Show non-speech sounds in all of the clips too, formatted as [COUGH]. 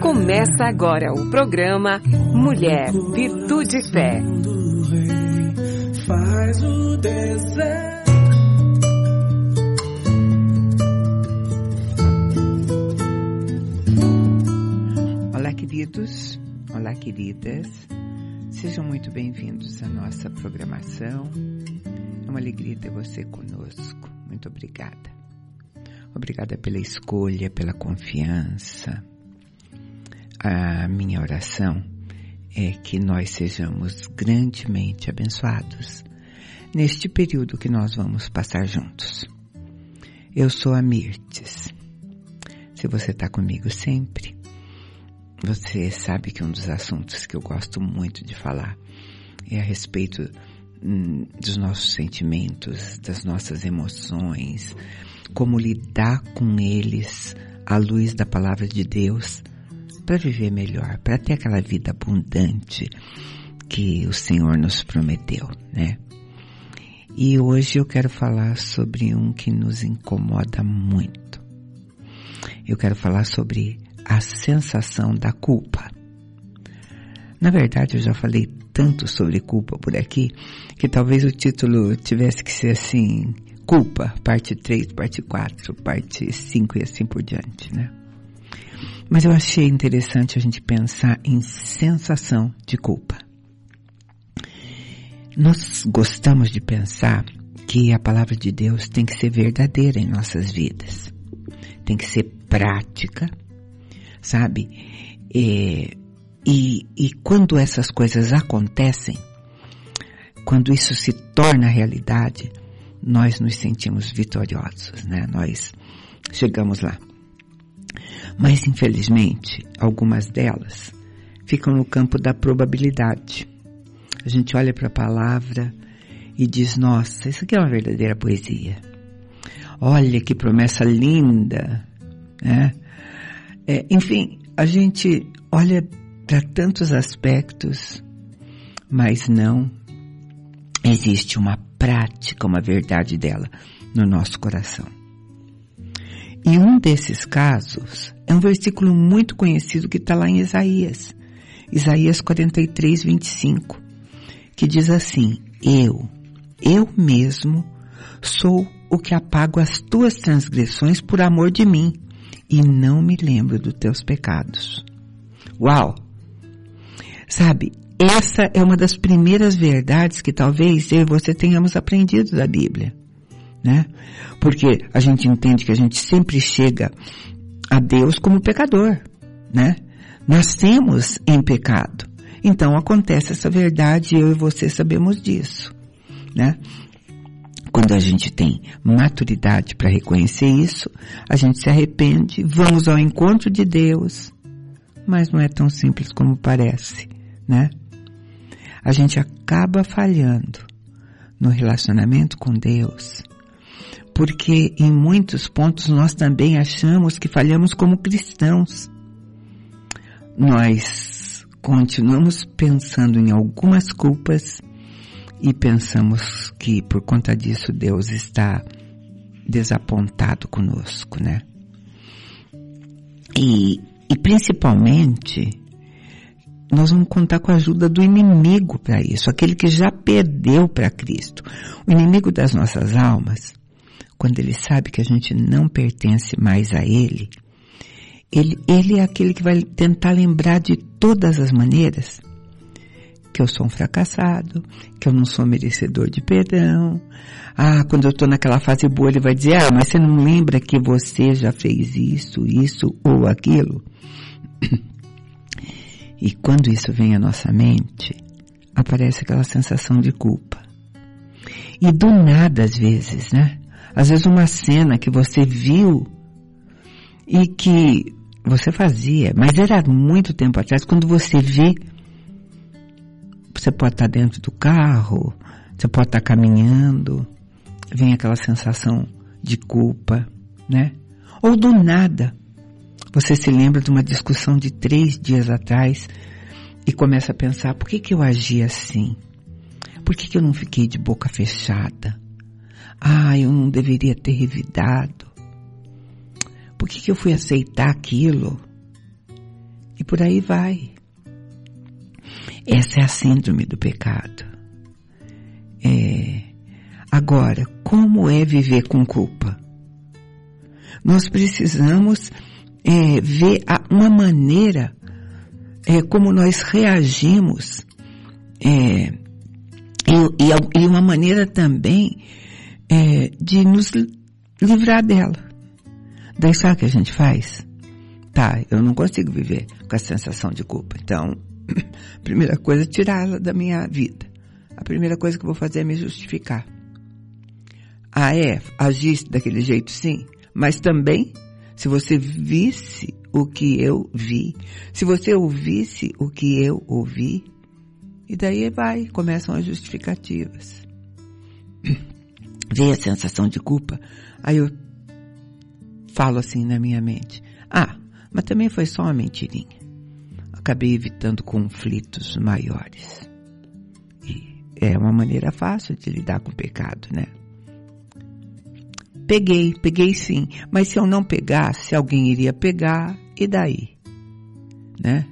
Começa agora o programa Mulher, Virtude e Fé. Faz o deserto. Olá, queridos. Olá, queridas. Sejam muito bem-vindos à nossa programação. É uma alegria ter você conosco. Muito obrigada. Obrigada pela escolha, pela confiança. A minha oração é que nós sejamos grandemente abençoados neste período que nós vamos passar juntos. Eu sou a Mirtes. Se você está comigo sempre, você sabe que um dos assuntos que eu gosto muito de falar é a respeito hum, dos nossos sentimentos, das nossas emoções, como lidar com eles à luz da palavra de Deus para viver melhor, para ter aquela vida abundante que o Senhor nos prometeu, né? E hoje eu quero falar sobre um que nos incomoda muito. Eu quero falar sobre a sensação da culpa. Na verdade, eu já falei tanto sobre culpa por aqui que talvez o título tivesse que ser assim: Culpa, parte 3, parte 4, parte 5 e assim por diante, né? Mas eu achei interessante a gente pensar em sensação de culpa. Nós gostamos de pensar que a palavra de Deus tem que ser verdadeira em nossas vidas. Tem que ser prática, sabe? E, e, e quando essas coisas acontecem, quando isso se torna realidade, nós nos sentimos vitoriosos, né? Nós chegamos lá. Mas infelizmente, algumas delas ficam no campo da probabilidade. A gente olha para a palavra e diz: Nossa, isso aqui é uma verdadeira poesia. Olha que promessa linda, né? É, enfim, a gente olha para tantos aspectos, mas não existe uma prática, uma verdade dela no nosso coração. E um desses casos é um versículo muito conhecido que está lá em Isaías, Isaías 43, 25, que diz assim: Eu, eu mesmo, sou o que apago as tuas transgressões por amor de mim e não me lembro dos teus pecados. Uau! Sabe, essa é uma das primeiras verdades que talvez eu e você tenhamos aprendido da Bíblia, né? Porque a gente entende que a gente sempre chega a Deus como pecador, né? Nascemos em pecado. Então acontece essa verdade eu e você sabemos disso, né? Quando a gente tem maturidade para reconhecer isso, a gente se arrepende, vamos ao encontro de Deus, mas não é tão simples como parece, né? a gente acaba falhando no relacionamento com Deus, porque em muitos pontos nós também achamos que falhamos como cristãos. Nós continuamos pensando em algumas culpas e pensamos que por conta disso Deus está desapontado conosco, né? E, e principalmente nós vamos contar com a ajuda do inimigo para isso, aquele que já perdeu para Cristo. O inimigo das nossas almas, quando ele sabe que a gente não pertence mais a ele, ele, ele é aquele que vai tentar lembrar de todas as maneiras que eu sou um fracassado, que eu não sou merecedor de perdão. Ah, quando eu estou naquela fase boa, ele vai dizer, ah, mas você não lembra que você já fez isso, isso ou aquilo? [CLEARS THROAT] E quando isso vem à nossa mente, aparece aquela sensação de culpa. E do nada, às vezes, né? Às vezes uma cena que você viu e que você fazia, mas era muito tempo atrás, quando você vê, você pode estar dentro do carro, você pode estar caminhando, vem aquela sensação de culpa, né? Ou do nada, você se lembra de uma discussão de três dias atrás e começa a pensar, por que que eu agi assim? Por que que eu não fiquei de boca fechada? Ah, eu não deveria ter revidado. Por que que eu fui aceitar aquilo? E por aí vai. Essa é a síndrome do pecado. É... Agora, como é viver com culpa? Nós precisamos é, ver uma maneira é, como nós reagimos é, e, e, uma maneira também é, de nos livrar dela. Daí sabe o que a gente faz? Tá, eu não consigo viver com a sensação de culpa. Então, a [CLEARS THROAT] primeira coisa é tirá-la da minha vida. A primeira coisa que eu vou fazer é me justificar. Ah, é, agir daquele jeito sim, mas também, se você visse o que eu vi, se você ouvisse o que eu ouvi, e daí vai, começam as justificativas. [CLEARS THROAT] Vem a sensação de culpa, aí eu falo assim na minha mente. Ah, mas também foi só uma mentirinha. Acabei evitando conflitos maiores. E é uma maneira fácil de lidar com o pecado, né? Peguei, peguei sim. Mas se eu não pegasse, alguém iria pegar, e daí? Né?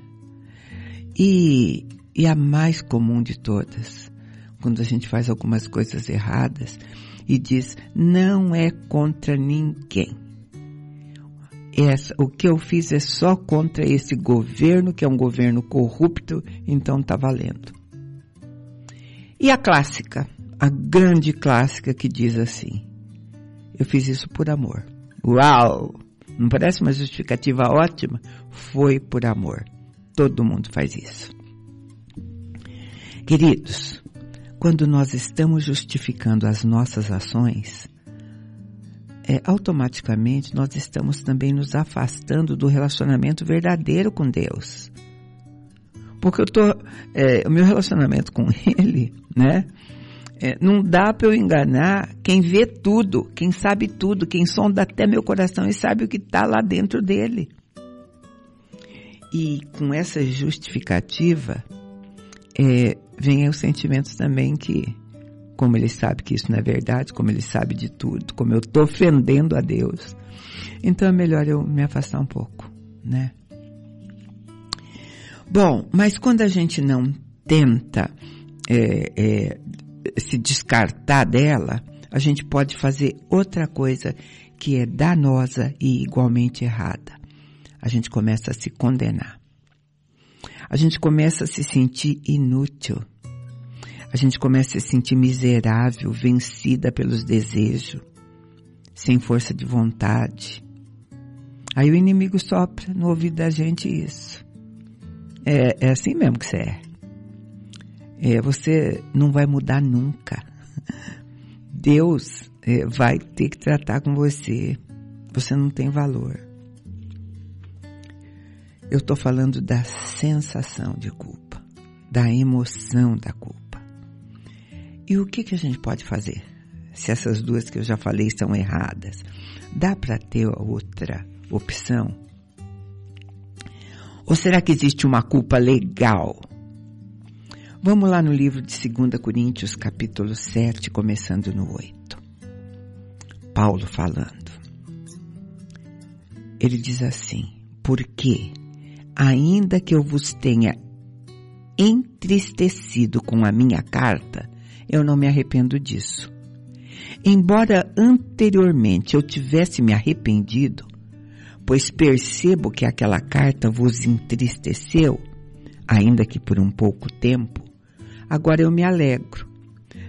E, e a mais comum de todas, quando a gente faz algumas coisas erradas e diz, não é contra ninguém essa, o que eu fiz é só contra esse governo, que é um governo corrupto, então tá valendo. E a clássica, a grande clássica que diz assim: eu fiz isso por amor. Uau! Não parece uma justificativa ótima? Foi por amor. Todo mundo faz isso. Queridos, quando nós estamos justificando as nossas ações, é, automaticamente nós estamos também nos afastando do relacionamento verdadeiro com Deus. Porque eu tô, é, o meu relacionamento com Ele, né? É, não dá para eu enganar quem vê tudo, quem sabe tudo, quem sonda até meu coração e sabe o que está lá dentro dele. E com essa justificativa, é, vem os sentimentos também que como ele sabe que isso não é verdade, como ele sabe de tudo, como eu estou ofendendo a Deus. Então é melhor eu me afastar um pouco, né? Bom, mas quando a gente não tenta é, é, se descartar dela, a gente pode fazer outra coisa que é danosa e igualmente errada. A gente começa a se condenar. A gente começa a se sentir inútil a gente começa a se sentir miserável, vencida pelos desejos, sem força de vontade. Aí o inimigo sopra no ouvido da gente isso. É, é assim mesmo que você é. é. Você não vai mudar nunca. Deus é, vai ter que tratar com você. Você não tem valor. Eu estou falando da sensação de culpa, da emoção da culpa. E o que, que a gente pode fazer? Se essas duas que eu já falei são erradas, dá para ter outra opção? Ou será que existe uma culpa legal? Vamos lá no livro de 2 Coríntios, capítulo 7, começando no 8. Paulo falando. Ele diz assim: Porque, ainda que eu vos tenha entristecido com a minha carta, eu não me arrependo disso. Embora anteriormente eu tivesse me arrependido, pois percebo que aquela carta vos entristeceu, ainda que por um pouco tempo, agora eu me alegro.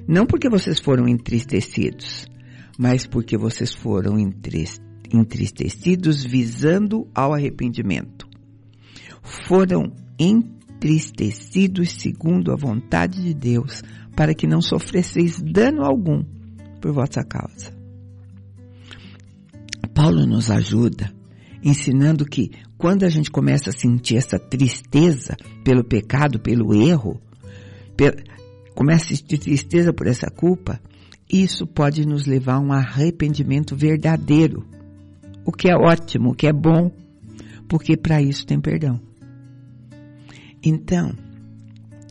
Não porque vocês foram entristecidos, mas porque vocês foram entristecidos visando ao arrependimento. Foram entristecidos segundo a vontade de Deus, para que não sofresseis dano algum por vossa causa. Paulo nos ajuda ensinando que quando a gente começa a sentir essa tristeza pelo pecado, pelo erro, começa a sentir tristeza por essa culpa, isso pode nos levar a um arrependimento verdadeiro, o que é ótimo, o que é bom, porque para isso tem perdão. Então,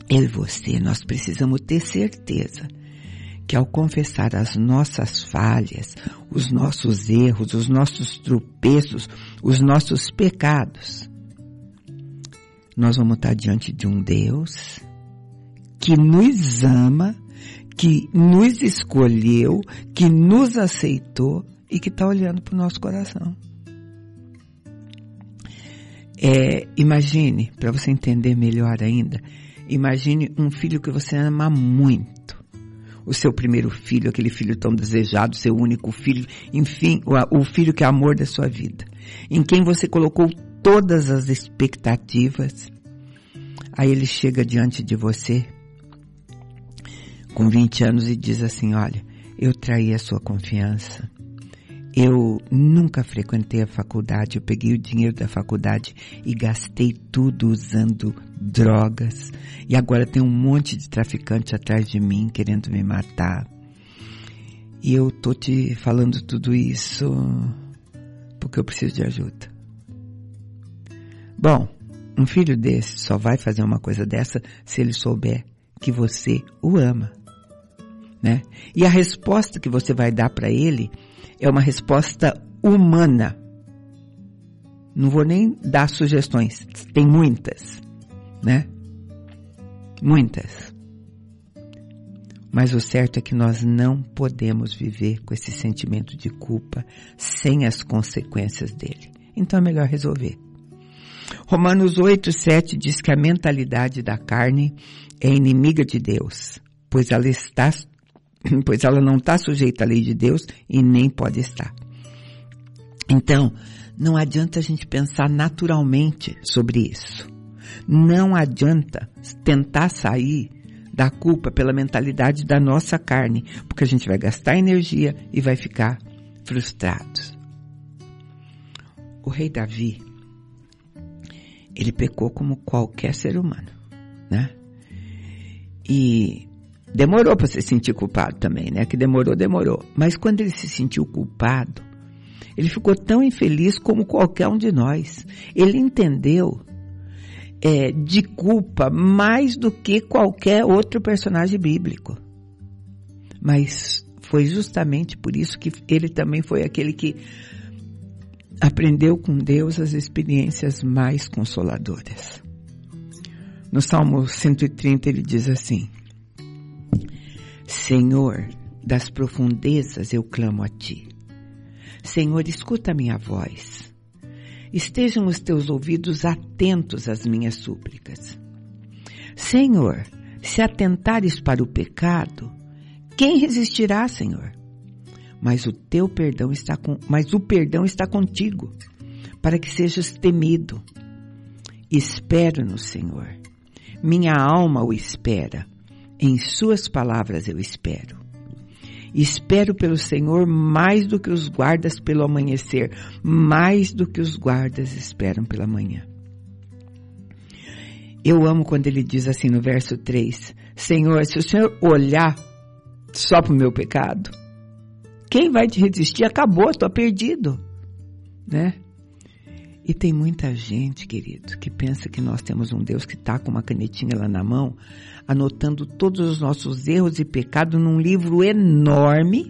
eu e você, nós precisamos ter certeza que ao confessar as nossas falhas, os nossos erros, os nossos tropeços, os nossos pecados, nós vamos estar diante de um Deus que nos ama, que nos escolheu, que nos aceitou e que está olhando para o nosso coração. É, imagine, para você entender melhor ainda, imagine um filho que você ama muito. O seu primeiro filho, aquele filho tão desejado, seu único filho, enfim, o, o filho que é amor da sua vida. Em quem você colocou todas as expectativas. Aí ele chega diante de você com 20 anos e diz assim: Olha, eu traí a sua confiança. Eu nunca frequentei a faculdade, eu peguei o dinheiro da faculdade e gastei tudo usando drogas. E agora tem um monte de traficante atrás de mim querendo me matar. E eu tô te falando tudo isso porque eu preciso de ajuda. Bom, um filho desse só vai fazer uma coisa dessa se ele souber que você o ama, né? E a resposta que você vai dar para ele é uma resposta humana. Não vou nem dar sugestões, tem muitas, né? Muitas. Mas o certo é que nós não podemos viver com esse sentimento de culpa sem as consequências dele. Então é melhor resolver. Romanos 8, 7 diz que a mentalidade da carne é inimiga de Deus, pois ela está, [CLEARS THROAT] pois ela não está sujeita à lei de Deus e nem pode estar. Então, não adianta a gente pensar naturalmente sobre isso. Não adianta tentar sair da culpa pela mentalidade da nossa carne, porque a gente vai gastar energia e vai ficar frustrado. O rei Davi, ele pecou como qualquer ser humano, né? E demorou para se sentir culpado também, né? Que demorou, demorou. Mas quando ele se sentiu culpado, ele ficou tão infeliz como qualquer um de nós. Ele entendeu é, de culpa mais do que qualquer outro personagem bíblico. Mas foi justamente por isso que ele também foi aquele que aprendeu com Deus as experiências mais consoladoras. No Salmo 130 ele diz assim: Senhor, das profundezas eu clamo a ti. Senhor, escuta a minha voz. Estejam os teus ouvidos atentos às minhas súplicas. Senhor, se atentares para o pecado, quem resistirá, Senhor? mas o teu perdão está com, mas o perdão está contigo, para que sejas temido. Espero no Senhor. Minha alma o espera. Em suas palavras eu espero. Espero pelo Senhor mais do que os guardas pelo amanhecer, mais do que os guardas esperam pela manhã. Eu amo quando ele diz assim no verso 3: Senhor, se o Senhor olhar só para o meu pecado, quem vai te resistir? Acabou, estou perdido, né? E tem muita gente, querido, que pensa que nós temos um Deus que está com uma canetinha lá na mão, anotando todos os nossos erros e pecados num livro enorme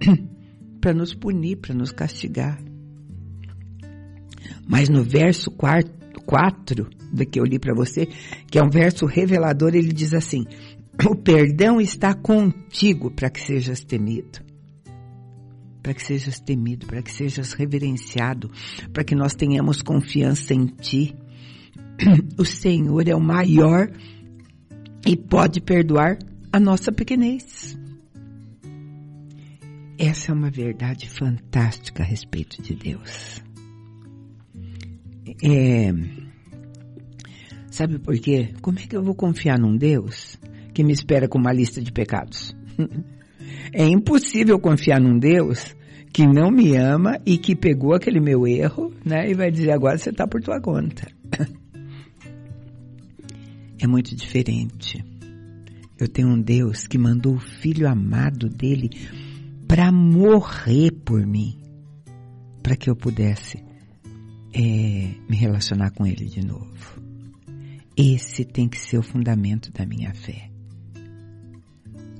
[CLEARS THROAT] para nos punir, para nos castigar. Mas no verso 4, do que eu li para você, que é um verso revelador, ele diz assim: O perdão está contigo para que sejas temido para que sejas temido, para que sejas reverenciado, para que nós tenhamos confiança em Ti. [CLEARS THROAT] O Senhor é o maior e pode perdoar a nossa pequenez. Essa é uma verdade fantástica a respeito de Deus. É, sabe por quê? Como é que eu vou confiar num Deus que me espera com uma lista de pecados? [LAUGHS] É impossível confiar num Deus que não me ama e que pegou aquele meu erro, né? E vai dizer agora você está por tua conta. [LAUGHS] É muito diferente. Eu tenho um Deus que mandou o filho amado dele para morrer por mim, para que eu pudesse é, me relacionar com ele de novo. Esse tem que ser o fundamento da minha fé.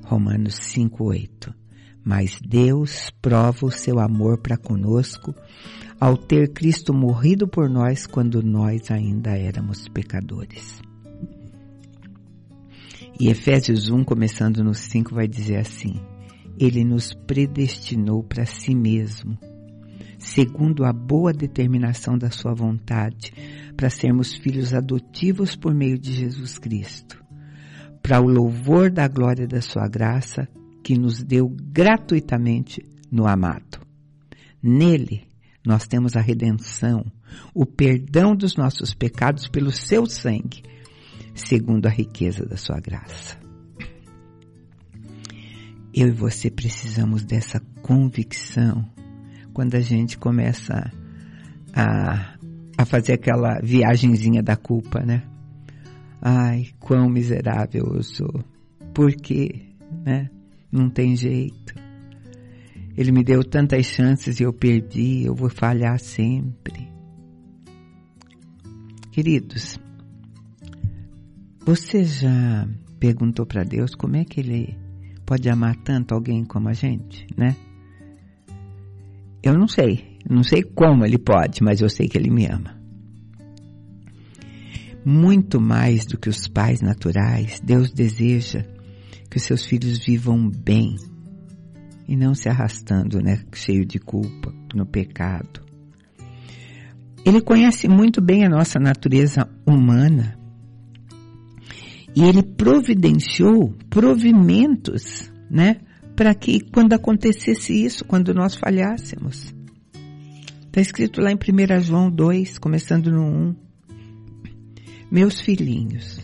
Romanos 5:8. Mas Deus prova o seu amor para conosco ao ter Cristo morrido por nós quando nós ainda éramos pecadores. E Efésios 1, começando no 5, vai dizer assim: Ele nos predestinou para si mesmo, segundo a boa determinação da Sua vontade, para sermos filhos adotivos por meio de Jesus Cristo, para o louvor da glória da Sua graça, que nos deu gratuitamente no amado. Nele, nós temos a redenção, o perdão dos nossos pecados pelo seu sangue segundo a riqueza da sua graça. Eu e você precisamos dessa convicção quando a gente começa a, a fazer aquela viagenzinha da culpa, né? Ai, quão miserável eu sou. Por quê? Né? Não tem jeito. Ele me deu tantas chances e eu perdi, eu vou falhar sempre. Queridos, você já perguntou para Deus como é que Ele pode amar tanto alguém como a gente, né? Eu não sei, não sei como Ele pode, mas eu sei que Ele me ama. Muito mais do que os pais naturais, Deus deseja que os seus filhos vivam bem e não se arrastando, né, cheio de culpa, no pecado. Ele conhece muito bem a nossa natureza humana e ele providenciou provimentos, né? Para que quando acontecesse isso, quando nós falhássemos. Está escrito lá em 1 João 2, começando no 1. Meus filhinhos,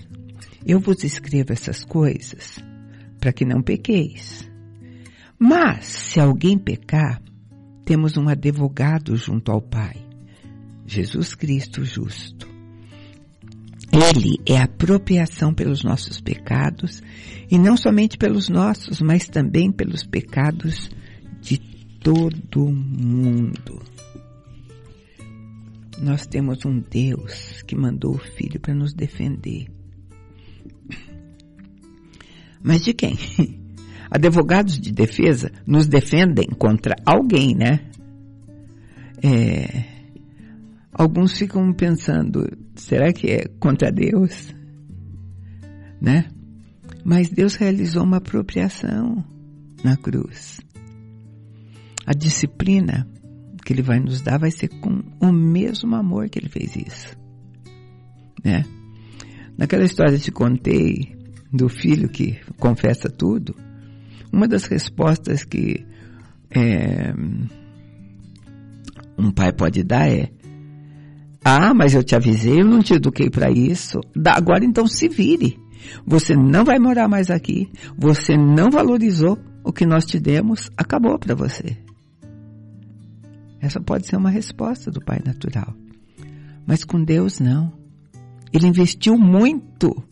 eu vos escrevo essas coisas para que não pequeis. Mas, se alguém pecar, temos um advogado junto ao Pai, Jesus Cristo justo. Ele é apropriação pelos nossos pecados, e não somente pelos nossos, mas também pelos pecados de todo mundo. Nós temos um Deus que mandou o Filho para nos defender. Mas de quem? [LAUGHS] Advogados de defesa nos defendem contra alguém, né? É, alguns ficam pensando, será que é contra Deus? Né? Mas Deus realizou uma apropriação na cruz. A disciplina que Ele vai nos dar vai ser com o mesmo amor que Ele fez isso. Né? Naquela história que te contei do filho que confessa tudo, uma das respostas que é, um pai pode dar é: ah, mas eu te avisei, eu não te eduquei para isso. Agora então se vire. Você não vai morar mais aqui. Você não valorizou o que nós te demos. Acabou para você. Essa pode ser uma resposta do Pai natural. Mas com Deus não. Ele investiu muito.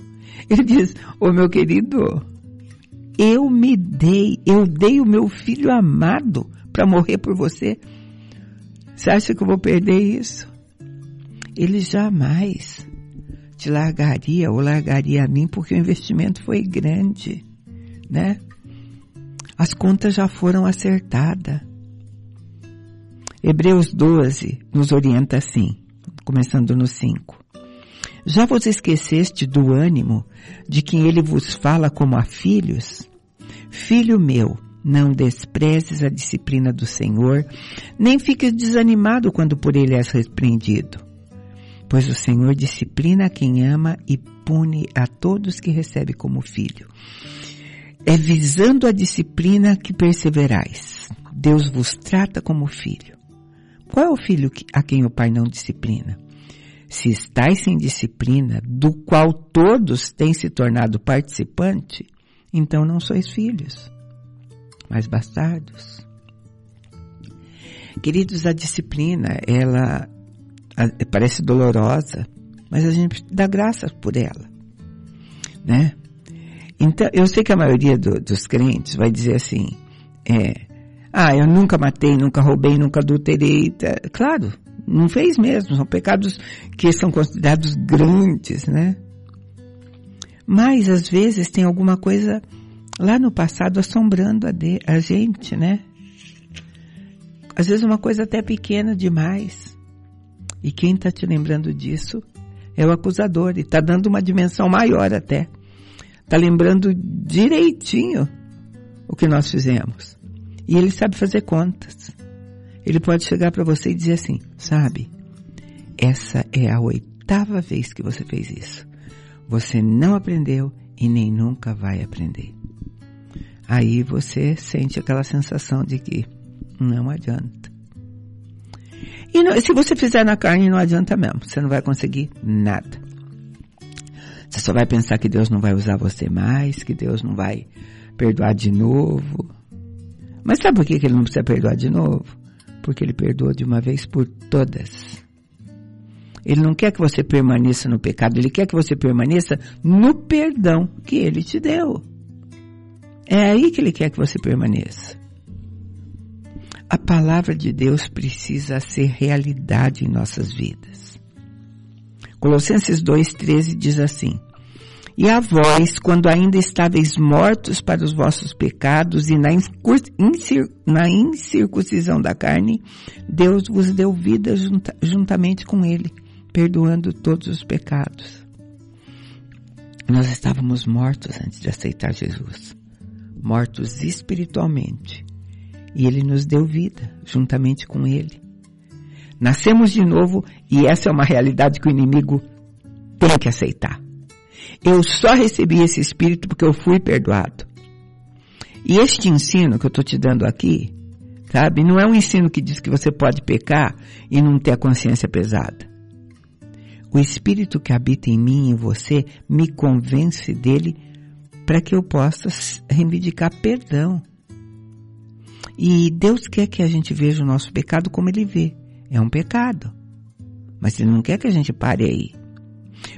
Ele diz: Ô oh, meu querido, eu me dei, eu dei o meu filho amado para morrer por você. Você acha que eu vou perder isso? Ele jamais te largaria ou largaria a mim porque o investimento foi grande, né? As contas já foram acertadas. Hebreus 12 nos orienta assim, começando no 5. Já vos esqueceste do ânimo de quem ele vos fala como a filhos? Filho meu, não desprezes a disciplina do Senhor, nem fiques desanimado quando por ele és repreendido pois o Senhor disciplina quem ama e pune a todos que recebe como filho. É visando a disciplina que perseverais. Deus vos trata como filho. Qual é o filho a quem o pai não disciplina? Se estáis sem disciplina, do qual todos têm se tornado participante, então não sois filhos, mas bastardos. Queridos, a disciplina, ela parece dolorosa, mas a gente dá graça por ela, né? Então, eu sei que a maioria do, dos crentes vai dizer assim, é, ah, eu nunca matei, nunca roubei, nunca adulterei. Tá, claro, não fez mesmo, são pecados que são considerados grandes, né? Mas às vezes tem alguma coisa lá no passado assombrando a, de, a gente, né? Às vezes uma coisa até pequena demais. E quem está te lembrando disso é o acusador e está dando uma dimensão maior até. Está lembrando direitinho o que nós fizemos. E ele sabe fazer contas. Ele pode chegar para você e dizer assim, sabe, essa é a oitava vez que você fez isso. Você não aprendeu e nem nunca vai aprender. Aí você sente aquela sensação de que não adianta. E não, se você fizer na carne, não adianta mesmo. Você não vai conseguir nada. Você só vai pensar que Deus não vai usar você mais, que Deus não vai perdoar de novo. Mas sabe por que ele não precisa perdoar de novo? Porque ele perdoou de uma vez por todas. Ele não quer que você permaneça no pecado, ele quer que você permaneça no perdão que ele te deu. É aí que ele quer que você permaneça. A palavra de Deus precisa ser realidade em nossas vidas. Colossenses 2,13 diz assim: E a vós, quando ainda estáveis mortos para os vossos pecados e na, incir, na incircuncisão da carne, Deus vos deu vida junta, juntamente com Ele, perdoando todos os pecados. Nós estávamos mortos antes de aceitar Jesus, mortos espiritualmente e ele nos deu vida juntamente com ele. Nascemos de novo e essa é uma realidade que o inimigo tem que aceitar. Eu só recebi esse espírito porque eu fui perdoado. E este ensino que eu estou te dando aqui, sabe, não é um ensino que diz que você pode pecar e não ter a consciência pesada. O espírito que habita em mim e em você me convence dele para que eu possa reivindicar perdão. E Deus quer que a gente veja o nosso pecado como Ele vê. É um pecado. Mas Ele não quer que a gente pare aí.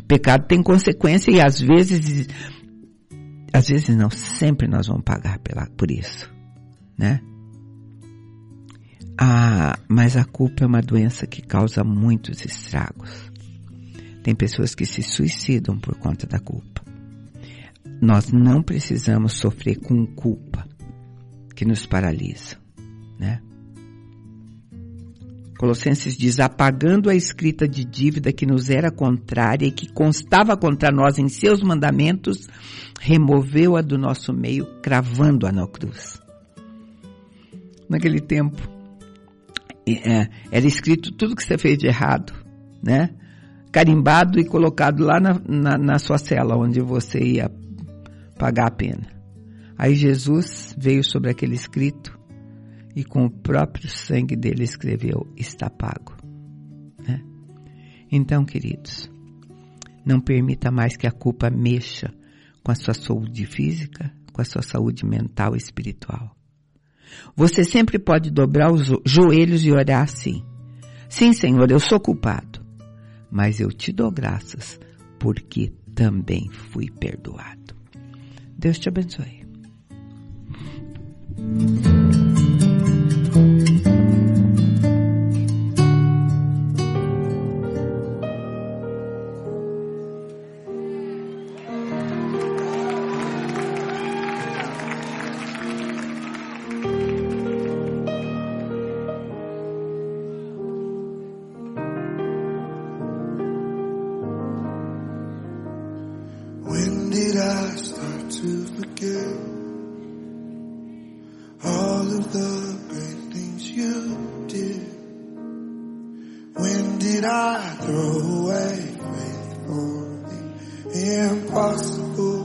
Pecado tem consequência e às vezes, às vezes não, sempre nós vamos pagar pela, por isso, né? Ah, mas a culpa é uma doença que causa muitos estragos. Tem pessoas que se suicidam por conta da culpa. Nós não precisamos sofrer com culpa que nos paralisam, né? Colossenses diz, apagando a escrita de dívida que nos era contrária e que constava contra nós em seus mandamentos, removeu-a do nosso meio, cravando-a na cruz. Naquele tempo, é, era escrito tudo que você fez de errado, né? Carimbado e colocado lá na, na, na sua cela, onde você ia pagar a pena. Aí Jesus veio sobre aquele escrito e com o próprio sangue dele escreveu: está pago. Né? Então, queridos, não permita mais que a culpa mexa com a sua saúde física, com a sua saúde mental e espiritual. Você sempre pode dobrar os joelhos e orar assim: Sim, Senhor, eu sou culpado, mas eu te dou graças porque também fui perdoado. Deus te abençoe. When did I start to forget the great things you did? When did I throw away faith for the impossible?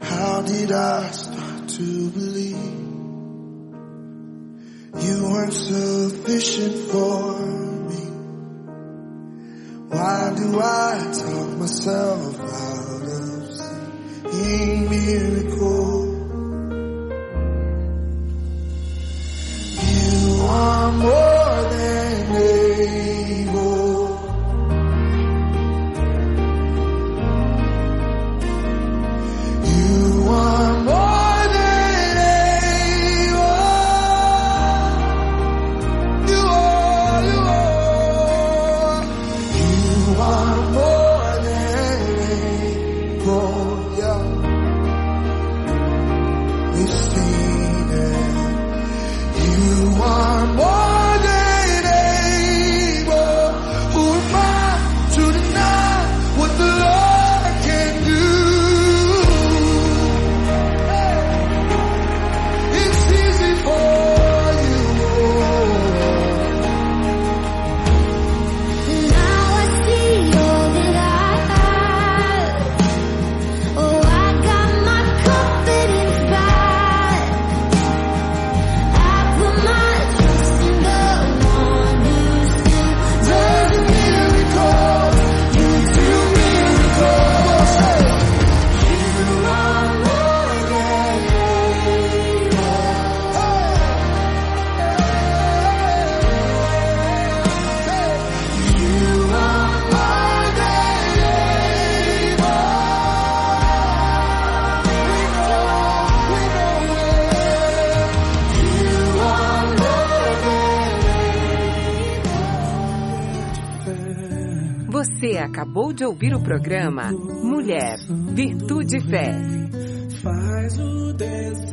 How did I start to believe you weren't sufficient for me? Why do I talk myself out miracle de ouvir o programa Mulher, Virtude e Fé. Faz o desejo.